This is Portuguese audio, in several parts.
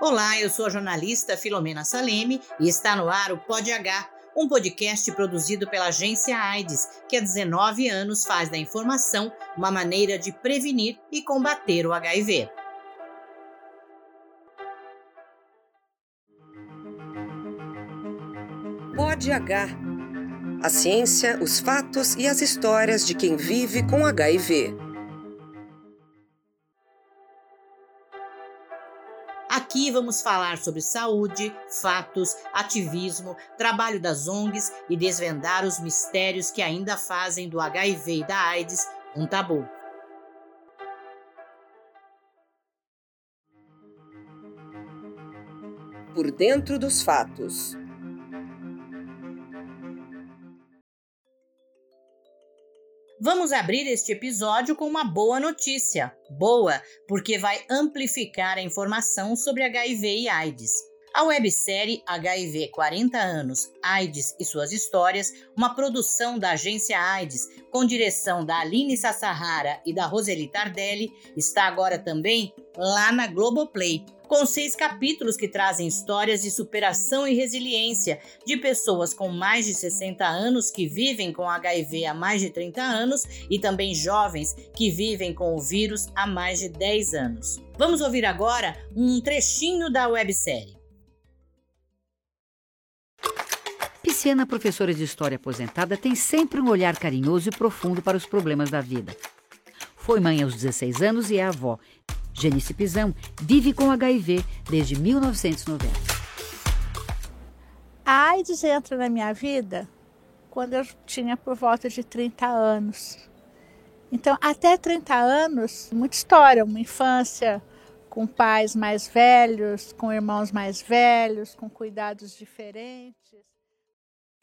Olá, eu sou a jornalista Filomena Saleme e está no ar o Pod H, um podcast produzido pela agência AIDS, que há 19 anos faz da informação uma maneira de prevenir e combater o HIV. Pod H. A ciência, os fatos e as histórias de quem vive com HIV. Aqui vamos falar sobre saúde, fatos, ativismo, trabalho das ONGs e desvendar os mistérios que ainda fazem do HIV e da AIDS um tabu. Por dentro dos fatos. Vamos abrir este episódio com uma boa notícia. Boa, porque vai amplificar a informação sobre HIV e AIDS. A websérie HIV 40 anos, AIDS e suas histórias, uma produção da agência AIDS, com direção da Aline Sassahara e da Roseli Tardelli, está agora também lá na Globoplay com seis capítulos que trazem histórias de superação e resiliência de pessoas com mais de 60 anos que vivem com HIV há mais de 30 anos e também jovens que vivem com o vírus há mais de 10 anos. Vamos ouvir agora um trechinho da websérie. Pisciana, professora de história aposentada, tem sempre um olhar carinhoso e profundo para os problemas da vida. Foi mãe aos 16 anos e é avó, Genice Pisão vive com HIV desde 1990. A AIDS entra na minha vida quando eu tinha por volta de 30 anos. Então, até 30 anos, muita história, uma infância com pais mais velhos, com irmãos mais velhos, com cuidados diferentes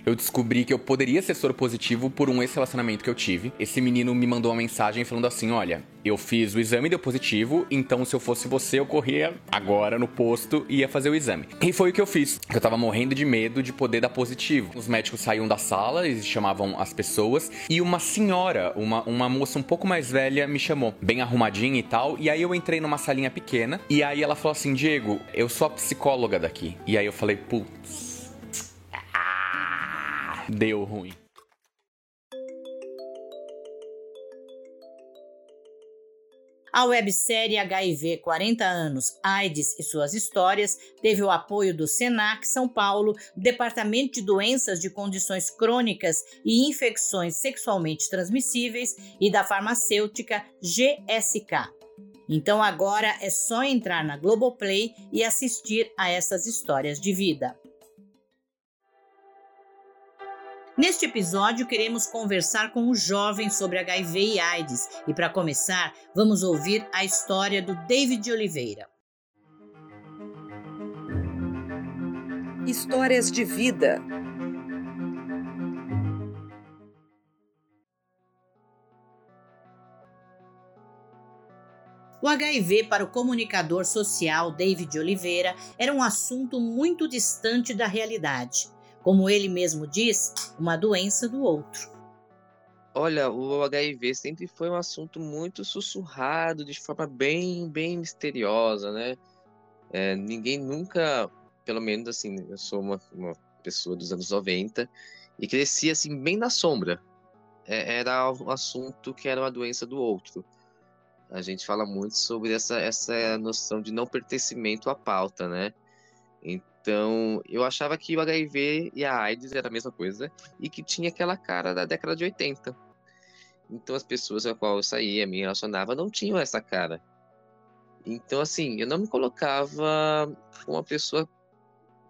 eu descobri que eu poderia ser soro positivo por um ex-relacionamento que eu tive. Esse menino me mandou uma mensagem falando assim: olha, eu fiz o exame e deu positivo, então se eu fosse você, eu corria agora no posto e ia fazer o exame. E foi o que eu fiz. Eu tava morrendo de medo de poder dar positivo. Os médicos saíam da sala, eles chamavam as pessoas, e uma senhora, uma, uma moça um pouco mais velha, me chamou, bem arrumadinha e tal. E aí eu entrei numa salinha pequena, e aí ela falou assim: Diego, eu sou a psicóloga daqui. E aí eu falei, putz deu ruim. A websérie HIV 40 anos, AIDS e suas histórias teve o apoio do SENAC São Paulo, Departamento de Doenças de Condições Crônicas e Infecções Sexualmente Transmissíveis e da farmacêutica GSK. Então agora é só entrar na Globoplay e assistir a essas histórias de vida. Neste episódio, queremos conversar com um jovem sobre HIV e AIDS. E para começar, vamos ouvir a história do David Oliveira. Histórias de vida. O HIV para o comunicador social David Oliveira era um assunto muito distante da realidade como ele mesmo diz, uma doença do outro. Olha, o HIV sempre foi um assunto muito sussurrado, de forma bem, bem misteriosa, né? É, ninguém nunca, pelo menos assim, eu sou uma, uma pessoa dos anos 90 e cresci assim bem na sombra. É, era um assunto que era uma doença do outro. A gente fala muito sobre essa, essa noção de não pertencimento à pauta, né? Então, eu achava que o HIV e a AIDS era a mesma coisa e que tinha aquela cara da década de 80. Então, as pessoas com as quais eu saía, me relacionava, não tinham essa cara. Então, assim, eu não me colocava uma pessoa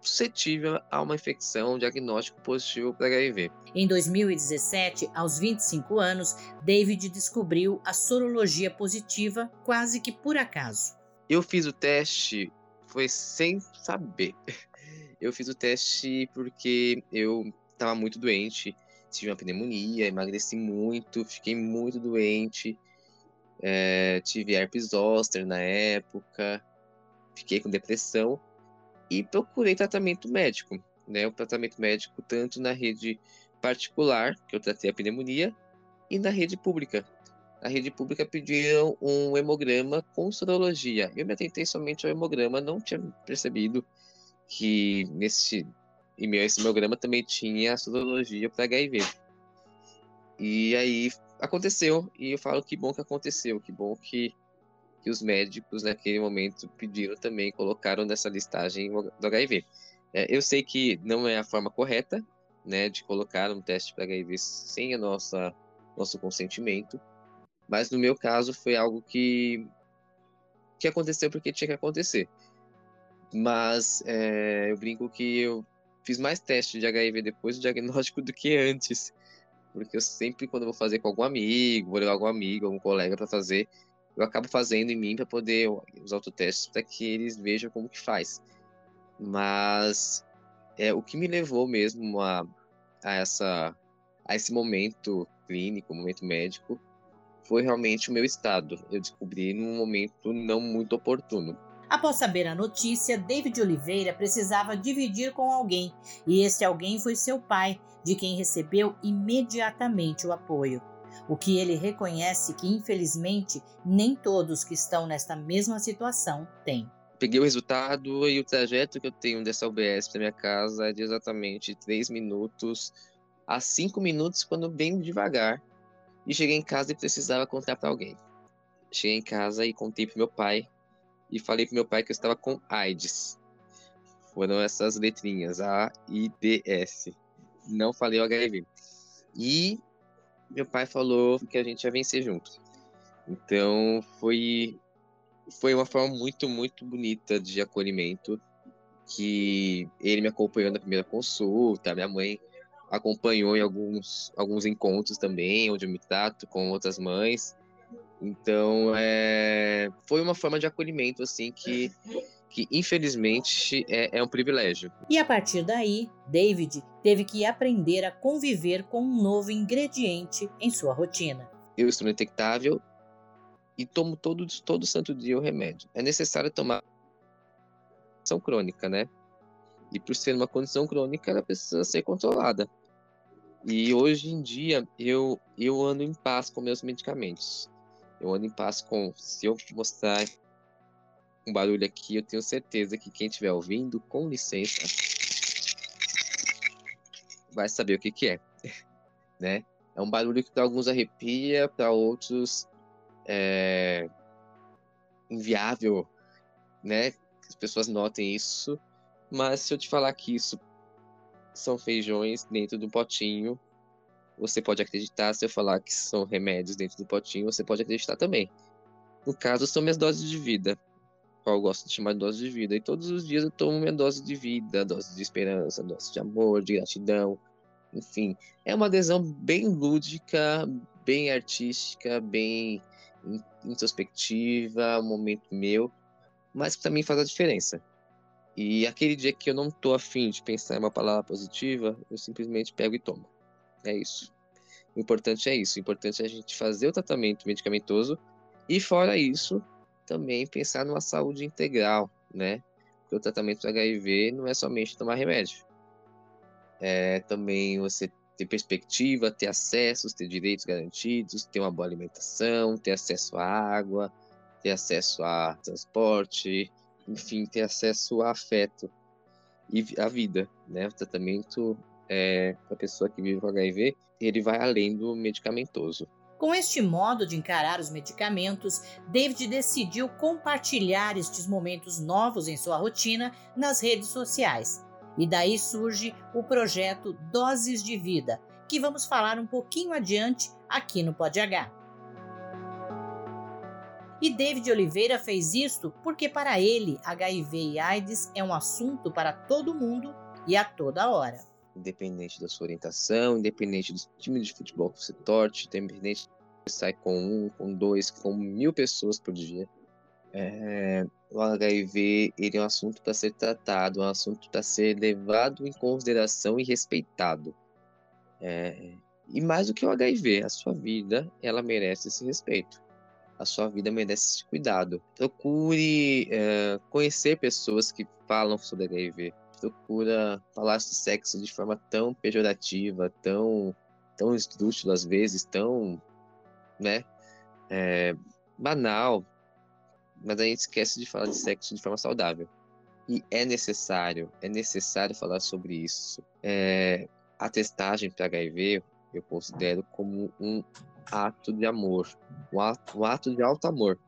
suscetível a uma infecção, um diagnóstico positivo para HIV. Em 2017, aos 25 anos, David descobriu a sorologia positiva quase que por acaso. Eu fiz o teste foi sem saber. Eu fiz o teste porque eu estava muito doente, tive uma pneumonia, emagreci muito, fiquei muito doente, é, tive herpes zoster na época, fiquei com depressão e procurei tratamento médico, né? O tratamento médico tanto na rede particular, que eu tratei a pneumonia, e na rede pública, na rede pública pediram um hemograma com sorologia. Eu me atentei somente ao hemograma, não tinha percebido que nesse e-mail, esse hemograma também tinha sorologia para HIV. E aí aconteceu, e eu falo que bom que aconteceu, que bom que, que os médicos naquele momento pediram também, colocaram nessa listagem do HIV. É, eu sei que não é a forma correta, né, de colocar um teste para HIV sem a nossa nosso consentimento, mas no meu caso foi algo que que aconteceu porque tinha que acontecer. Mas é, eu brinco que eu fiz mais testes de HIV depois do diagnóstico do que antes, porque eu sempre quando vou fazer com algum amigo, vou levar algum amigo, algum colega para fazer, eu acabo fazendo em mim para poder os autotestes para que eles vejam como que faz. Mas é o que me levou mesmo a, a essa a esse momento clínico, momento médico, foi realmente o meu estado. Eu descobri num momento não muito oportuno. Após saber a notícia, David Oliveira precisava dividir com alguém, e esse alguém foi seu pai, de quem recebeu imediatamente o apoio. O que ele reconhece que, infelizmente, nem todos que estão nesta mesma situação têm. Peguei o resultado e o trajeto que eu tenho dessa UBS para minha casa é de exatamente 3 minutos a 5 minutos, quando bem devagar. E cheguei em casa e precisava contar para alguém. Cheguei em casa e contei para meu pai. E falei para meu pai que eu estava com AIDS. Foram essas letrinhas, A, I, D, S. Não falei o HIV. E meu pai falou que a gente ia vencer junto. Então foi foi uma forma muito, muito bonita de acolhimento que ele me acompanhou na primeira consulta, minha mãe acompanhou em alguns, alguns encontros também, onde eu me trato com outras mães. Então, é, foi uma forma de acolhimento, assim, que, que infelizmente é, é um privilégio. E a partir daí, David teve que aprender a conviver com um novo ingrediente em sua rotina. Eu estou detectável e tomo todo, todo santo dia o remédio. É necessário tomar condição crônica, né? E por ser uma condição crônica, ela precisa ser controlada. E hoje em dia eu, eu ando em paz com meus medicamentos. Eu ando em paz com. Se eu mostrar um barulho aqui, eu tenho certeza que quem estiver ouvindo, com licença, vai saber o que, que é. né? É um barulho que para alguns arrepia, para outros é inviável, né? Que as pessoas notem isso. Mas se eu te falar que isso são feijões dentro do potinho. Você pode acreditar, se eu falar que são remédios dentro do potinho, você pode acreditar também. No caso, são minhas doses de vida, qual eu gosto de chamar de dose de vida. E todos os dias eu tomo minha dose de vida, dose de esperança, dose de amor, de gratidão. Enfim, é uma adesão bem lúdica, bem artística, bem introspectiva, um momento meu, mas que também faz a diferença. E aquele dia que eu não tô afim de pensar em uma palavra positiva, eu simplesmente pego e tomo. É isso. O importante é isso. O importante é a gente fazer o tratamento medicamentoso e, fora isso, também pensar numa saúde integral, né? Porque o tratamento do HIV não é somente tomar remédio. É também você ter perspectiva, ter acessos, ter direitos garantidos, ter uma boa alimentação, ter acesso à água, ter acesso a transporte, enfim, ter acesso a afeto e a vida, né? O tratamento é, para a pessoa que vive com HIV, ele vai além do medicamentoso. Com este modo de encarar os medicamentos, David decidiu compartilhar estes momentos novos em sua rotina nas redes sociais. E daí surge o projeto Doses de Vida, que vamos falar um pouquinho adiante aqui no Pod H. E David Oliveira fez isto porque, para ele, HIV e AIDS é um assunto para todo mundo e a toda hora. Independente da sua orientação, independente do time de futebol que você torce, independente se sai com um, com dois, com mil pessoas por dia. É, o HIV ele é um assunto para ser tratado, é um assunto para ser levado em consideração e respeitado. É, e mais do que o HIV, a sua vida ela merece esse respeito a sua vida merece esse cuidado. Procure é, conhecer pessoas que falam sobre HIV. Procura falar de sexo de forma tão pejorativa, tão, tão esdrúxula às vezes, tão, né? é, banal, mas a gente esquece de falar de sexo de forma saudável. E é necessário, é necessário falar sobre isso. É, a testagem para HIV eu considero como um ato de amor, um ato, um ato de alto amor.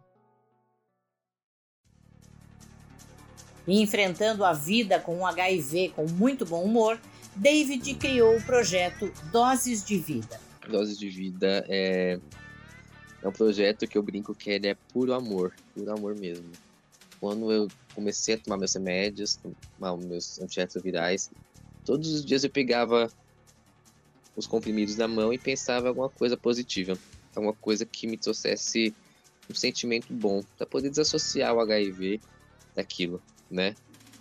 E enfrentando a vida com um HIV com muito bom humor, David criou o projeto Doses de Vida. Doses de Vida é, é um projeto que eu brinco que ele é puro amor, puro amor mesmo. Quando eu comecei a tomar meus remédios, tomar meus antirretrovirais, todos os dias eu pegava os comprimidos na mão e pensava em alguma coisa positiva, alguma coisa que me trouxesse um sentimento bom, para poder desassociar o HIV daquilo, né?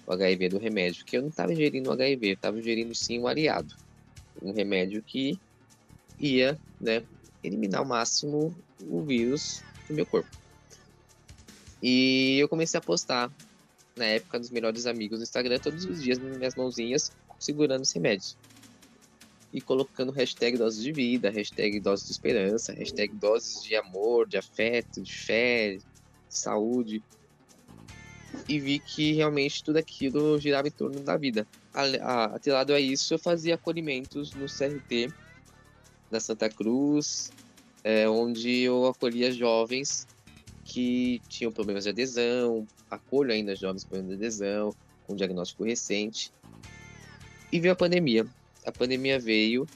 O HIV do remédio, porque eu não estava ingerindo o HIV, eu estava ingerindo sim um aliado, um remédio que ia, né, eliminar ao máximo o vírus do meu corpo. E eu comecei a postar na época dos melhores amigos no Instagram todos os dias minhas mãozinhas segurando os remédios. E colocando hashtag doses de vida, hashtag doses de esperança, hashtag doses de amor, de afeto, de fé, de saúde. E vi que realmente tudo aquilo girava em torno da vida. Atrelado a isso, eu fazia acolhimentos no CRT da Santa Cruz, é, onde eu acolhia jovens que tinham problemas de adesão, acolho ainda jovens com problemas de adesão, com diagnóstico recente. E veio a pandemia. A pandemia veio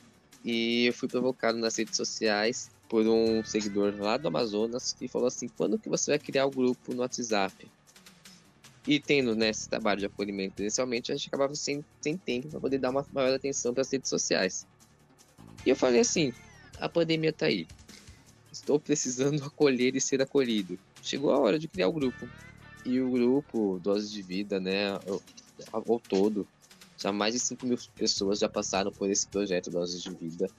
e eu fui provocado nas redes sociais por um seguidor lá do Amazonas que falou assim: quando que você vai criar o um grupo no WhatsApp? E tendo né, esse trabalho de acolhimento presencialmente, a gente acabava sem, sem tempo para poder dar uma maior atenção para as redes sociais. E eu falei assim: a pandemia está aí. Estou precisando acolher e ser acolhido. Chegou a hora de criar o grupo. E o grupo Doses de Vida, né, ao, todo, já mais de 5 mil pessoas já passaram por esse projeto Doses de Vida,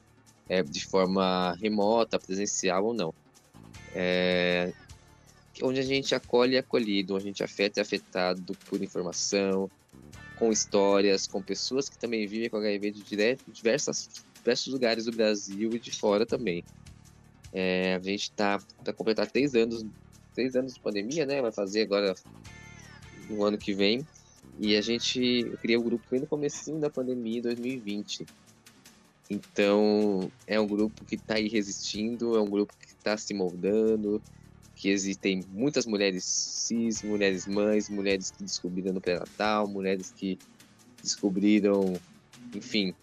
é, de forma remota, presencial ou não. É, onde a gente acolhe é acolhido, onde a gente afeta é afetado por informação, com histórias, com pessoas que também vivem com HIV de diversas, diversos lugares do Brasil e de fora também. É, a gente está para completar três anos, três anos de pandemia, né? Vai fazer agora no ano que vem. E a gente criou o grupo bem no começo da pandemia, 2020. Então, é um grupo que está aí resistindo, é um grupo que está se moldando, que existem muitas mulheres cis, mulheres mães, mulheres que descobriram no pré-natal, mulheres que descobriram, enfim,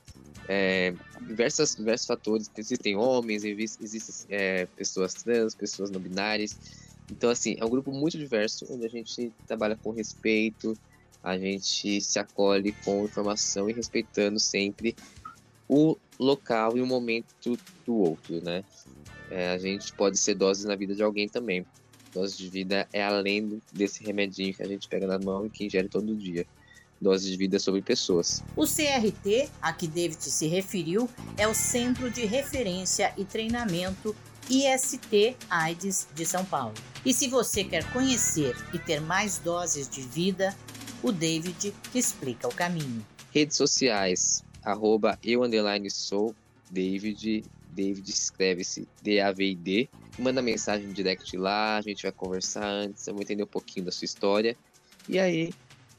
é, diversas, diversos fatores. Existem homens, existem é, pessoas trans, pessoas não binárias. Então, assim, é um grupo muito diverso, onde a gente trabalha com respeito, a gente se acolhe com informação e respeitando sempre o local e o momento do outro, né? É, a gente pode ser doses na vida de alguém também. Dose de vida é além desse remedinho que a gente pega na mão e que ingere todo dia. Dose de vida sobre pessoas. O CRT, a que David se referiu, é o Centro de Referência e Treinamento IST AIDS de São Paulo. E se você quer conhecer e ter mais doses de vida, o David explica o caminho. Redes sociais, arroba eu sou, David, David escreve-se D-A-V-I-D. Manda mensagem no direct lá, a gente vai conversar antes, eu vou entender um pouquinho da sua história. E aí,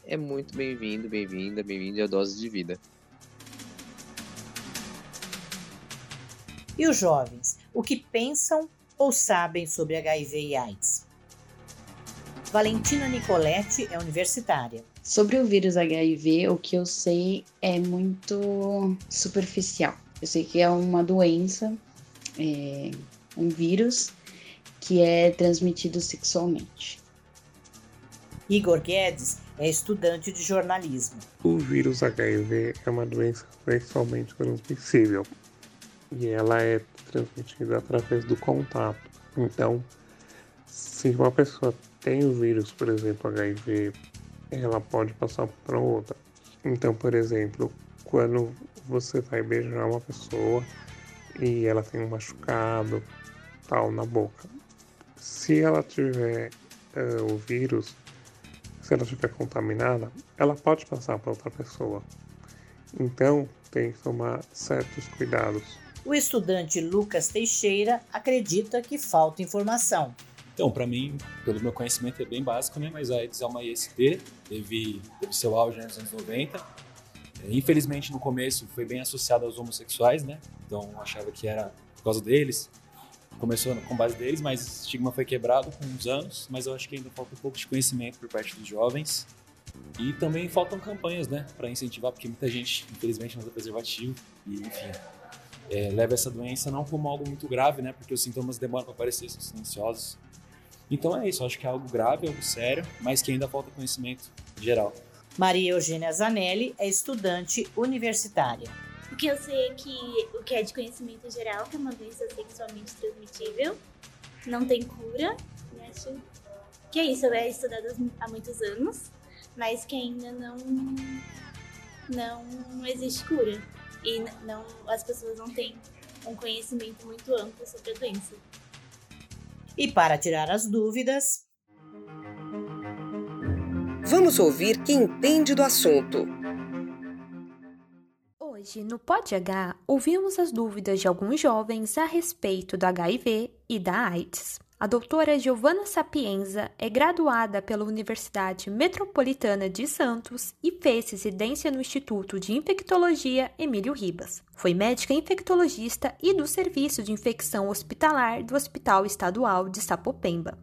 é muito bem-vindo, bem-vinda, bem-vindo à Dose de Vida. E os jovens, o que pensam ou sabem sobre HIV e AIDS? Valentina Nicoletti é universitária. Sobre o vírus HIV, o que eu sei é muito superficial. Eu sei que é uma doença, é um vírus que é transmitido sexualmente. Igor Guedes é estudante de jornalismo. O vírus HIV é uma doença sexualmente transmissível e ela é transmitida através do contato. Então, se uma pessoa tem o vírus, por exemplo, HIV, ela pode passar para outra. Então, por exemplo, quando você vai beijar uma pessoa e ela tem um machucado tal na boca, se ela tiver uh, o vírus, se ela estiver contaminada, ela pode passar para outra pessoa. Então, tem que tomar certos cuidados O estudante Lucas Teixeira acredita que falta informação. Então, para mim, pelo meu conhecimento é bem básico, né? Mas a AIDS é uma IST, teve, teve seu auge nos anos 90. É, infelizmente, no começo foi bem associado aos homossexuais, né? Então, achava que era por causa deles. Começou com base deles, mas o estigma foi quebrado com uns anos. Mas eu acho que ainda falta um pouco de conhecimento por parte dos jovens. E também faltam campanhas, né? Para incentivar, porque muita gente, infelizmente, não usa preservativo. E, enfim, é, leva essa doença não como algo muito grave, né? Porque os sintomas demoram para aparecer, são silenciosos. Então é isso, acho que é algo grave, algo sério, mas que ainda falta conhecimento geral. Maria Eugênia Zanelli é estudante universitária. O que eu sei é que o que é de conhecimento geral, que é uma doença sexualmente transmitível, não tem cura, e acho que é isso, é estudado há muitos anos, mas que ainda não não existe cura e não as pessoas não têm um conhecimento muito amplo sobre a doença. E para tirar as dúvidas, vamos ouvir quem entende do assunto. Hoje, no Pod H, ouvimos as dúvidas de alguns jovens a respeito do HIV e da AIDS. A doutora Giovanna Sapienza é graduada pela Universidade Metropolitana de Santos e fez residência no Instituto de Infectologia Emílio Ribas. Foi médica infectologista e do Serviço de Infecção Hospitalar do Hospital Estadual de Sapopemba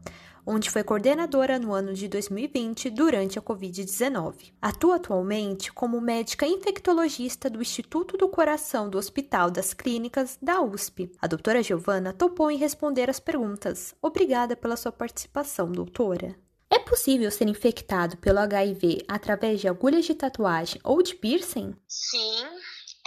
onde foi coordenadora no ano de 2020 durante a Covid-19. Atua atualmente como médica infectologista do Instituto do Coração do Hospital das Clínicas da USP. A doutora Giovana topou em responder as perguntas. Obrigada pela sua participação, doutora. É possível ser infectado pelo HIV através de agulhas de tatuagem ou de piercing? Sim,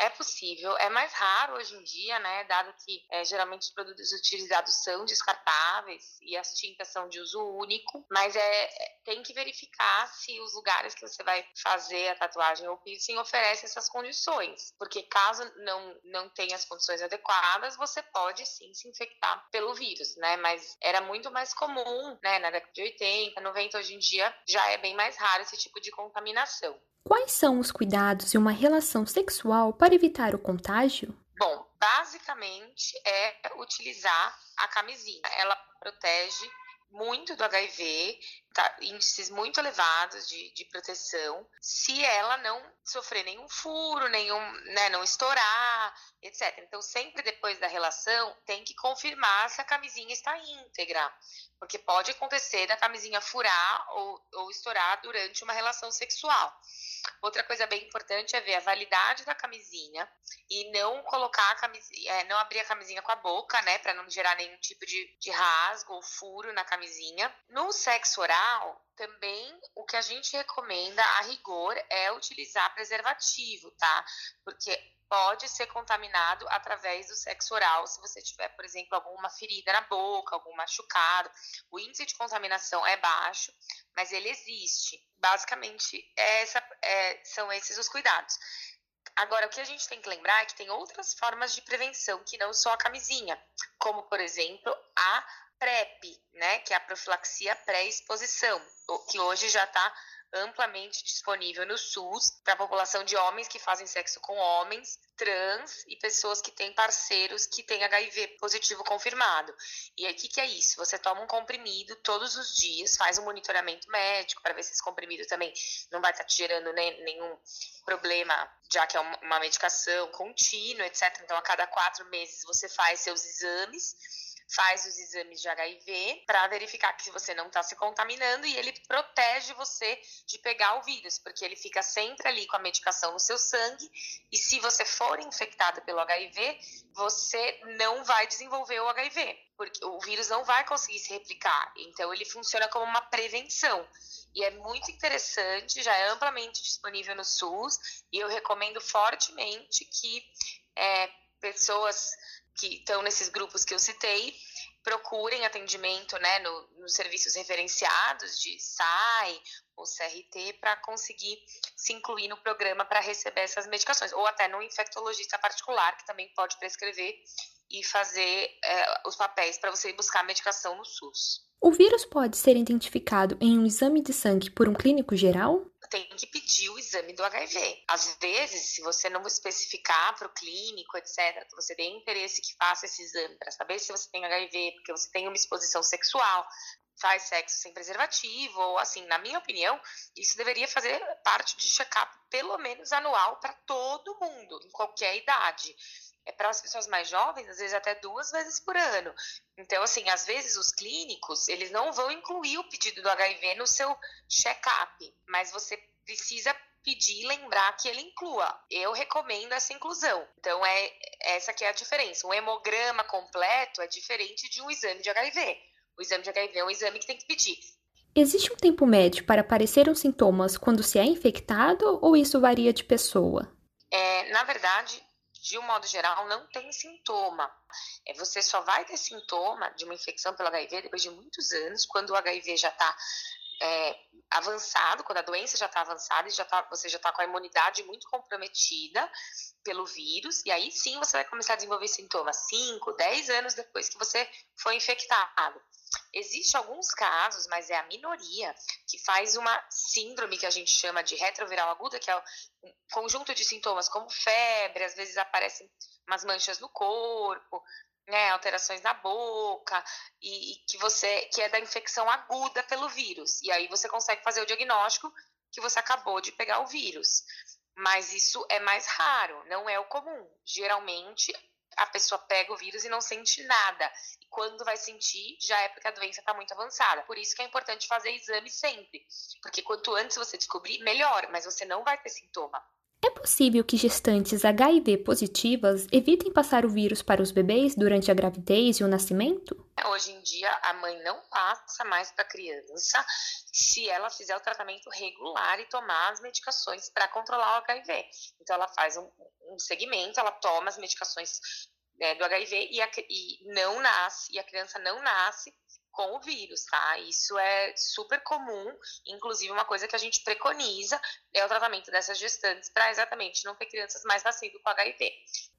é possível, é mais raro hoje em dia, né? Dado que é, geralmente os produtos utilizados são descartáveis e as tintas são de uso único, mas é, é tem que verificar se os lugares que você vai fazer a tatuagem ou piercing oferecem essas condições, porque caso não não tenha as condições adequadas, você pode sim se infectar pelo vírus, né? Mas era muito mais comum, né? Na década de 80, 90, hoje em dia já é bem mais raro esse tipo de contaminação. Quais são os cuidados em uma relação sexual para evitar o contágio? Bom, basicamente é utilizar a camisinha. Ela protege muito do HIV, tá, índices muito elevados de, de proteção, se ela não sofrer nenhum furo, nenhum, né, não estourar, etc. Então, sempre depois da relação, tem que confirmar se a camisinha está íntegra, porque pode acontecer da camisinha furar ou, ou estourar durante uma relação sexual. Outra coisa bem importante é ver a validade da camisinha e não colocar a camisinha, é, não abrir a camisinha com a boca, né, para não gerar nenhum tipo de, de rasgo ou furo na camisinha. No sexo oral, também o que a gente recomenda a rigor é utilizar preservativo, tá? Porque pode ser contaminado através do sexo oral, se você tiver, por exemplo, alguma ferida na boca, algum machucado. O índice de contaminação é baixo, mas ele existe. Basicamente, essa, é, são esses os cuidados. Agora, o que a gente tem que lembrar é que tem outras formas de prevenção que não só a camisinha, como, por exemplo, a PrEP, né, que é a profilaxia pré-exposição, que hoje já está amplamente disponível no SUS para a população de homens que fazem sexo com homens, trans e pessoas que têm parceiros que têm HIV positivo confirmado. E aí, o que, que é isso? Você toma um comprimido todos os dias, faz um monitoramento médico para ver se esse comprimido também não vai estar tá te gerando nenhum problema, já que é uma medicação contínua, etc. Então, a cada quatro meses você faz seus exames faz os exames de HIV para verificar que você não está se contaminando e ele protege você de pegar o vírus, porque ele fica sempre ali com a medicação no seu sangue e se você for infectado pelo HIV, você não vai desenvolver o HIV, porque o vírus não vai conseguir se replicar. Então ele funciona como uma prevenção. E é muito interessante, já é amplamente disponível no SUS, e eu recomendo fortemente que é, pessoas que estão nesses grupos que eu citei procurem atendimento né, no, nos serviços referenciados de SAI ou CRT para conseguir se incluir no programa para receber essas medicações, ou até no infectologista particular, que também pode prescrever e fazer é, os papéis para você buscar a medicação no SUS. O vírus pode ser identificado em um exame de sangue por um clínico geral? Tem que pedir o exame do HIV. Às vezes, se você não especificar para o clínico, etc., que você tem interesse que faça esse exame para saber se você tem HIV, porque você tem uma exposição sexual, faz sexo sem preservativo, ou assim, na minha opinião, isso deveria fazer parte de check-up pelo menos anual para todo mundo, em qualquer idade. É para as pessoas mais jovens, às vezes até duas vezes por ano. Então, assim, às vezes os clínicos, eles não vão incluir o pedido do HIV no seu check-up, mas você precisa pedir e lembrar que ele inclua. Eu recomendo essa inclusão. Então, é essa que é a diferença. Um hemograma completo é diferente de um exame de HIV. O exame de HIV é um exame que tem que pedir. Existe um tempo médio para aparecer os sintomas quando se é infectado ou isso varia de pessoa? É, na verdade, de um modo geral, não tem sintoma. É, você só vai ter sintoma de uma infecção pelo HIV depois de muitos anos, quando o HIV já está é, avançado, quando a doença já está avançada e já tá, você já está com a imunidade muito comprometida pelo vírus, e aí sim você vai começar a desenvolver sintomas 5, 10 anos depois que você foi infectado. Existem alguns casos, mas é a minoria, que faz uma síndrome que a gente chama de retroviral aguda, que é um conjunto de sintomas como febre, às vezes aparecem umas manchas no corpo, né, alterações na boca e, e, que você que é da infecção aguda pelo vírus. E aí você consegue fazer o diagnóstico que você acabou de pegar o vírus. Mas isso é mais raro, não é o comum. Geralmente a pessoa pega o vírus e não sente nada. E quando vai sentir, já é porque a doença está muito avançada. Por isso que é importante fazer exame sempre. Porque quanto antes você descobrir, melhor, mas você não vai ter sintoma. É possível que gestantes HIV positivas evitem passar o vírus para os bebês durante a gravidez e o nascimento? Hoje em dia, a mãe não passa mais para a criança se ela fizer o tratamento regular e tomar as medicações para controlar o HIV. Então, ela faz um, um segmento, ela toma as medicações né, do HIV e, a, e não nasce, e a criança não nasce com o vírus, tá? Isso é super comum, inclusive uma coisa que a gente preconiza é o tratamento dessas gestantes para exatamente não ter crianças mais nascendo com HIV.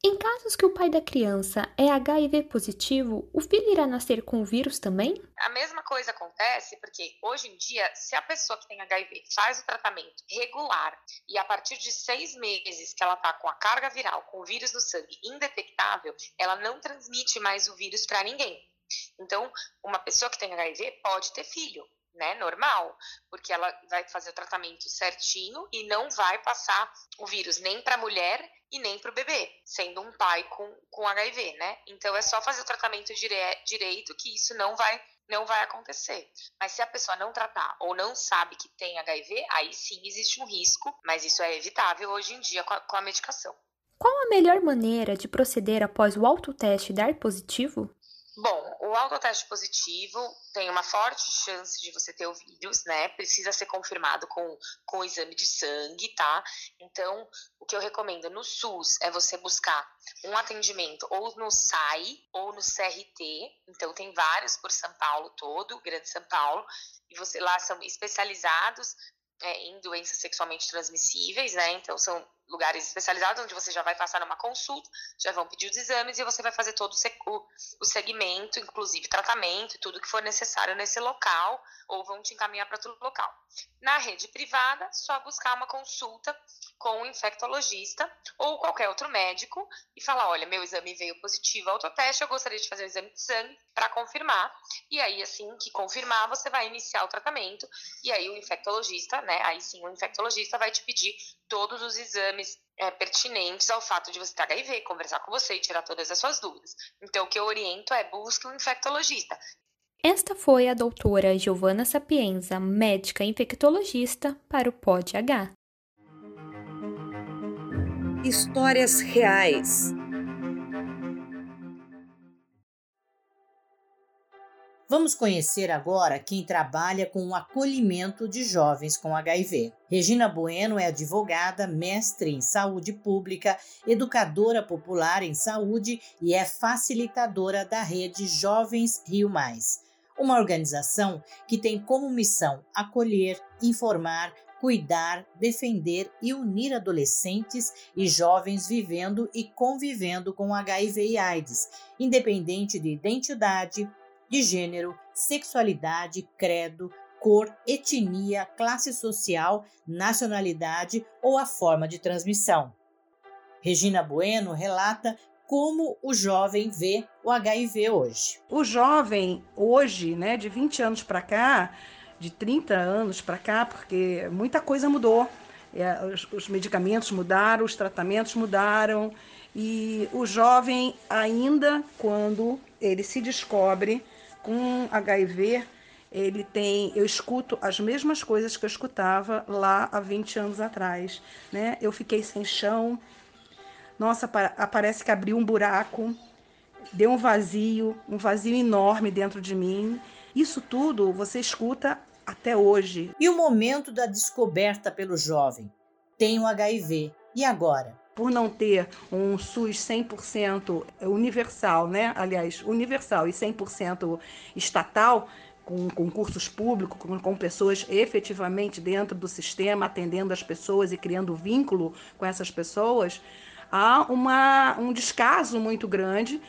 Em casos que o pai da criança é HIV positivo, o filho irá nascer com o vírus também? A mesma coisa acontece porque hoje em dia, se a pessoa que tem HIV faz o tratamento regular e a partir de seis meses que ela tá com a carga viral, com o vírus no sangue indetectável, ela não transmite mais o vírus para ninguém. Então, uma pessoa que tem HIV pode ter filho, né? Normal, porque ela vai fazer o tratamento certinho e não vai passar o vírus nem para a mulher e nem para o bebê, sendo um pai com, com HIV, né? Então é só fazer o tratamento dire direito que isso não vai não vai acontecer. Mas se a pessoa não tratar ou não sabe que tem HIV, aí sim existe um risco, mas isso é evitável hoje em dia com a, com a medicação. Qual a melhor maneira de proceder após o autoteste dar positivo? Bom, o autoteste positivo tem uma forte chance de você ter o vírus, né? Precisa ser confirmado com, com o exame de sangue, tá? Então, o que eu recomendo no SUS é você buscar um atendimento ou no SAI ou no CRT. Então, tem vários por São Paulo todo, Grande São Paulo, e você lá são especializados é, em doenças sexualmente transmissíveis, né? Então, são lugares especializados onde você já vai passar numa consulta, já vão pedir os exames e você vai fazer todo o, o segmento, inclusive tratamento tudo que for necessário nesse local, ou vão te encaminhar para outro local. Na rede privada, só buscar uma consulta com um infectologista ou qualquer outro médico e falar: olha, meu exame veio positivo autoteste, eu gostaria de fazer o exame de sangue para confirmar. E aí, assim que confirmar, você vai iniciar o tratamento. E aí, o infectologista, né? Aí sim, o infectologista vai te pedir todos os exames é, pertinentes ao fato de você ter HIV, conversar com você e tirar todas as suas dúvidas. Então, o que eu oriento é busque um infectologista. Esta foi a doutora Giovana Sapienza, médica infectologista, para o POD H. Histórias reais. Vamos conhecer agora quem trabalha com o acolhimento de jovens com HIV. Regina Bueno é advogada, mestre em saúde pública, educadora popular em saúde e é facilitadora da rede Jovens Rio Mais, uma organização que tem como missão acolher, informar, cuidar, defender e unir adolescentes e jovens vivendo e convivendo com HIV e AIDS, independente de identidade, de gênero, sexualidade, credo, cor, etnia, classe social, nacionalidade ou a forma de transmissão. Regina Bueno relata como o jovem vê o HIV hoje. O jovem hoje, né, de 20 anos para cá, de 30 anos para cá, porque muita coisa mudou. É, os, os medicamentos mudaram, os tratamentos mudaram, e o jovem, ainda quando ele se descobre com HIV, ele tem, eu escuto as mesmas coisas que eu escutava lá há 20 anos atrás, né? Eu fiquei sem chão. Nossa, parece que abriu um buraco, deu um vazio, um vazio enorme dentro de mim. Isso tudo você escuta até hoje. E o momento da descoberta pelo jovem? Tem o HIV. E agora? Por não ter um SUS 100% universal, né? aliás, universal e 100% estatal, com concursos públicos, com, com, pessoas efetivamente dentro do sistema, atendendo as pessoas e criando vínculo com essas pessoas, há uma, um descaso muito grande,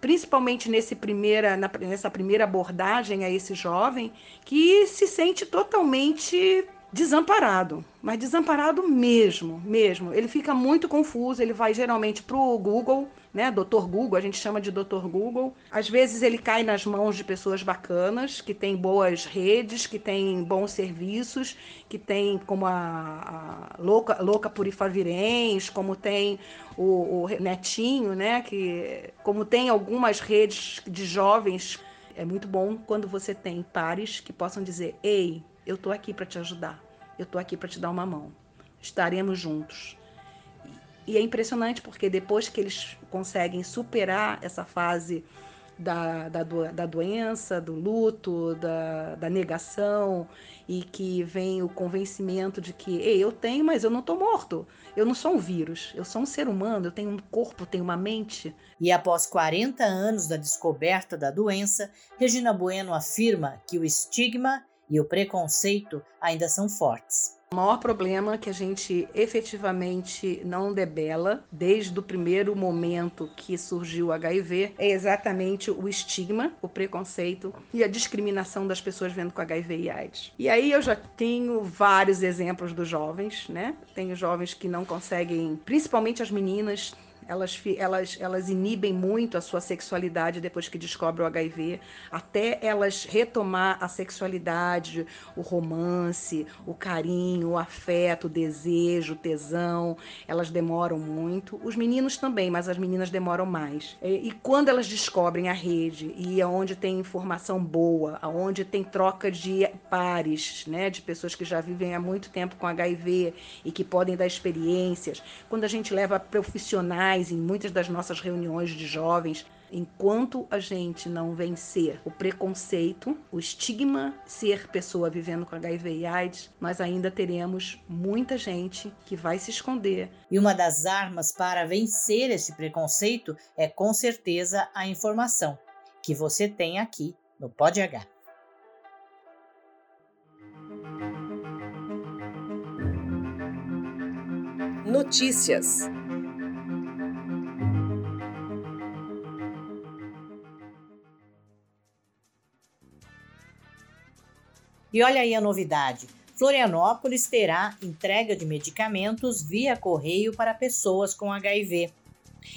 principalmente nesse primeira, na, nessa primeira abordagem a esse jovem, que se sente totalmente desamparado, mas desamparado mesmo, mesmo. Ele fica muito confuso, ele vai geralmente para o Google, né, Doutor Google, a gente chama de Doutor Google. Às vezes ele cai nas mãos de pessoas bacanas, que têm boas redes, que têm bons serviços, que tem como a, a Louca, Louca Purifavirens, como tem o, o Netinho, né, que como tem algumas redes de jovens, é muito bom quando você tem pares que possam dizer, ei, eu estou aqui para te ajudar. Eu estou aqui para te dar uma mão. Estaremos juntos. E é impressionante porque depois que eles conseguem superar essa fase da, da, da doença, do luto, da, da negação, e que vem o convencimento de que Ei, eu tenho, mas eu não estou morto. Eu não sou um vírus, eu sou um ser humano, eu tenho um corpo, tenho uma mente. E após 40 anos da descoberta da doença, Regina Bueno afirma que o estigma e o preconceito ainda são fortes. O maior problema que a gente efetivamente não debela desde o primeiro momento que surgiu o HIV é exatamente o estigma, o preconceito e a discriminação das pessoas vendo com HIV e AIDS. E aí eu já tenho vários exemplos dos jovens, né? Tenho jovens que não conseguem, principalmente as meninas, elas, elas, elas inibem muito a sua sexualidade depois que descobrem o HIV, até elas retomar a sexualidade, o romance, o carinho, o afeto, o desejo, o tesão, elas demoram muito. Os meninos também, mas as meninas demoram mais. E, e quando elas descobrem a rede e aonde tem informação boa, aonde tem troca de pares, né, de pessoas que já vivem há muito tempo com HIV e que podem dar experiências, quando a gente leva profissionais em muitas das nossas reuniões de jovens, enquanto a gente não vencer o preconceito, o estigma ser pessoa vivendo com HIV e AIDS, nós ainda teremos muita gente que vai se esconder. E uma das armas para vencer esse preconceito é com certeza a informação que você tem aqui no Pod H. Notícias. E olha aí a novidade: Florianópolis terá entrega de medicamentos via correio para pessoas com HIV.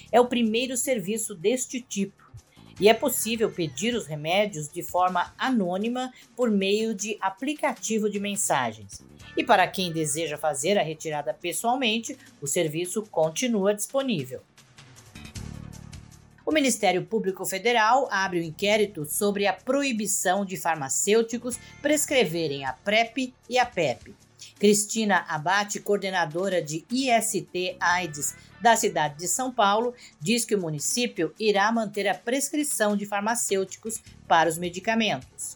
É o primeiro serviço deste tipo e é possível pedir os remédios de forma anônima por meio de aplicativo de mensagens. E para quem deseja fazer a retirada pessoalmente, o serviço continua disponível. O Ministério Público Federal abre o um inquérito sobre a proibição de farmacêuticos prescreverem a PrEP e a PEP. Cristina Abate, coordenadora de IST AIDS da cidade de São Paulo, diz que o município irá manter a prescrição de farmacêuticos para os medicamentos.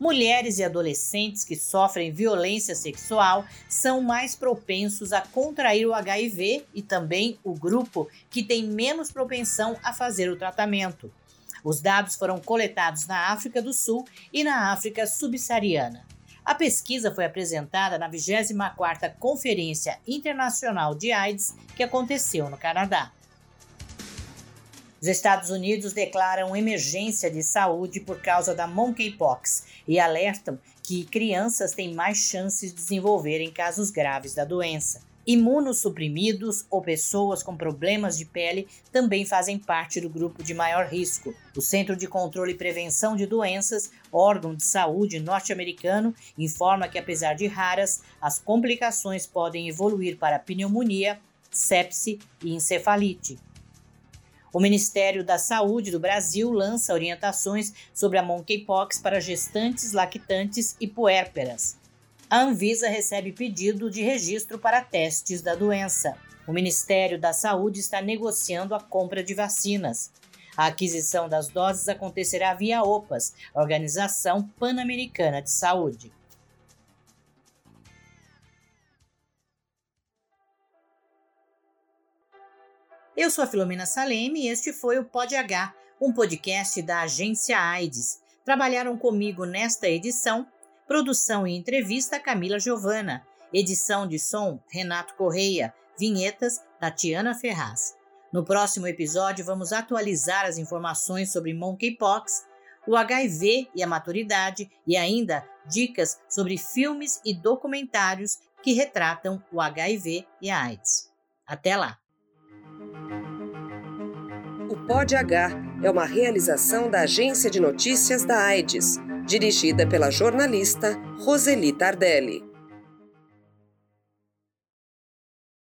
Mulheres e adolescentes que sofrem violência sexual são mais propensos a contrair o HIV e também o grupo que tem menos propensão a fazer o tratamento. Os dados foram coletados na África do Sul e na África subsaariana. A pesquisa foi apresentada na 24ª Conferência Internacional de AIDS que aconteceu no Canadá. Os Estados Unidos declaram emergência de saúde por causa da monkeypox e alertam que crianças têm mais chances de desenvolverem casos graves da doença. Imunossuprimidos ou pessoas com problemas de pele também fazem parte do grupo de maior risco. O Centro de Controle e Prevenção de Doenças, órgão de saúde norte-americano, informa que, apesar de raras, as complicações podem evoluir para pneumonia, sepse e encefalite. O Ministério da Saúde do Brasil lança orientações sobre a monkeypox para gestantes, lactantes e puérperas. A Anvisa recebe pedido de registro para testes da doença. O Ministério da Saúde está negociando a compra de vacinas. A aquisição das doses acontecerá via OPAS, Organização Pan-Americana de Saúde. Eu sou a Filomena Saleme e este foi o Pod H, um podcast da agência AIDS. Trabalharam comigo nesta edição, produção e entrevista Camila Giovana, edição de som Renato Correia, vinhetas Tatiana Ferraz. No próximo episódio vamos atualizar as informações sobre monkeypox, o HIV e a maturidade e ainda dicas sobre filmes e documentários que retratam o HIV e a AIDS. Até lá! O Pod H é uma realização da Agência de Notícias da AIDS, dirigida pela jornalista Roseli Tardelli.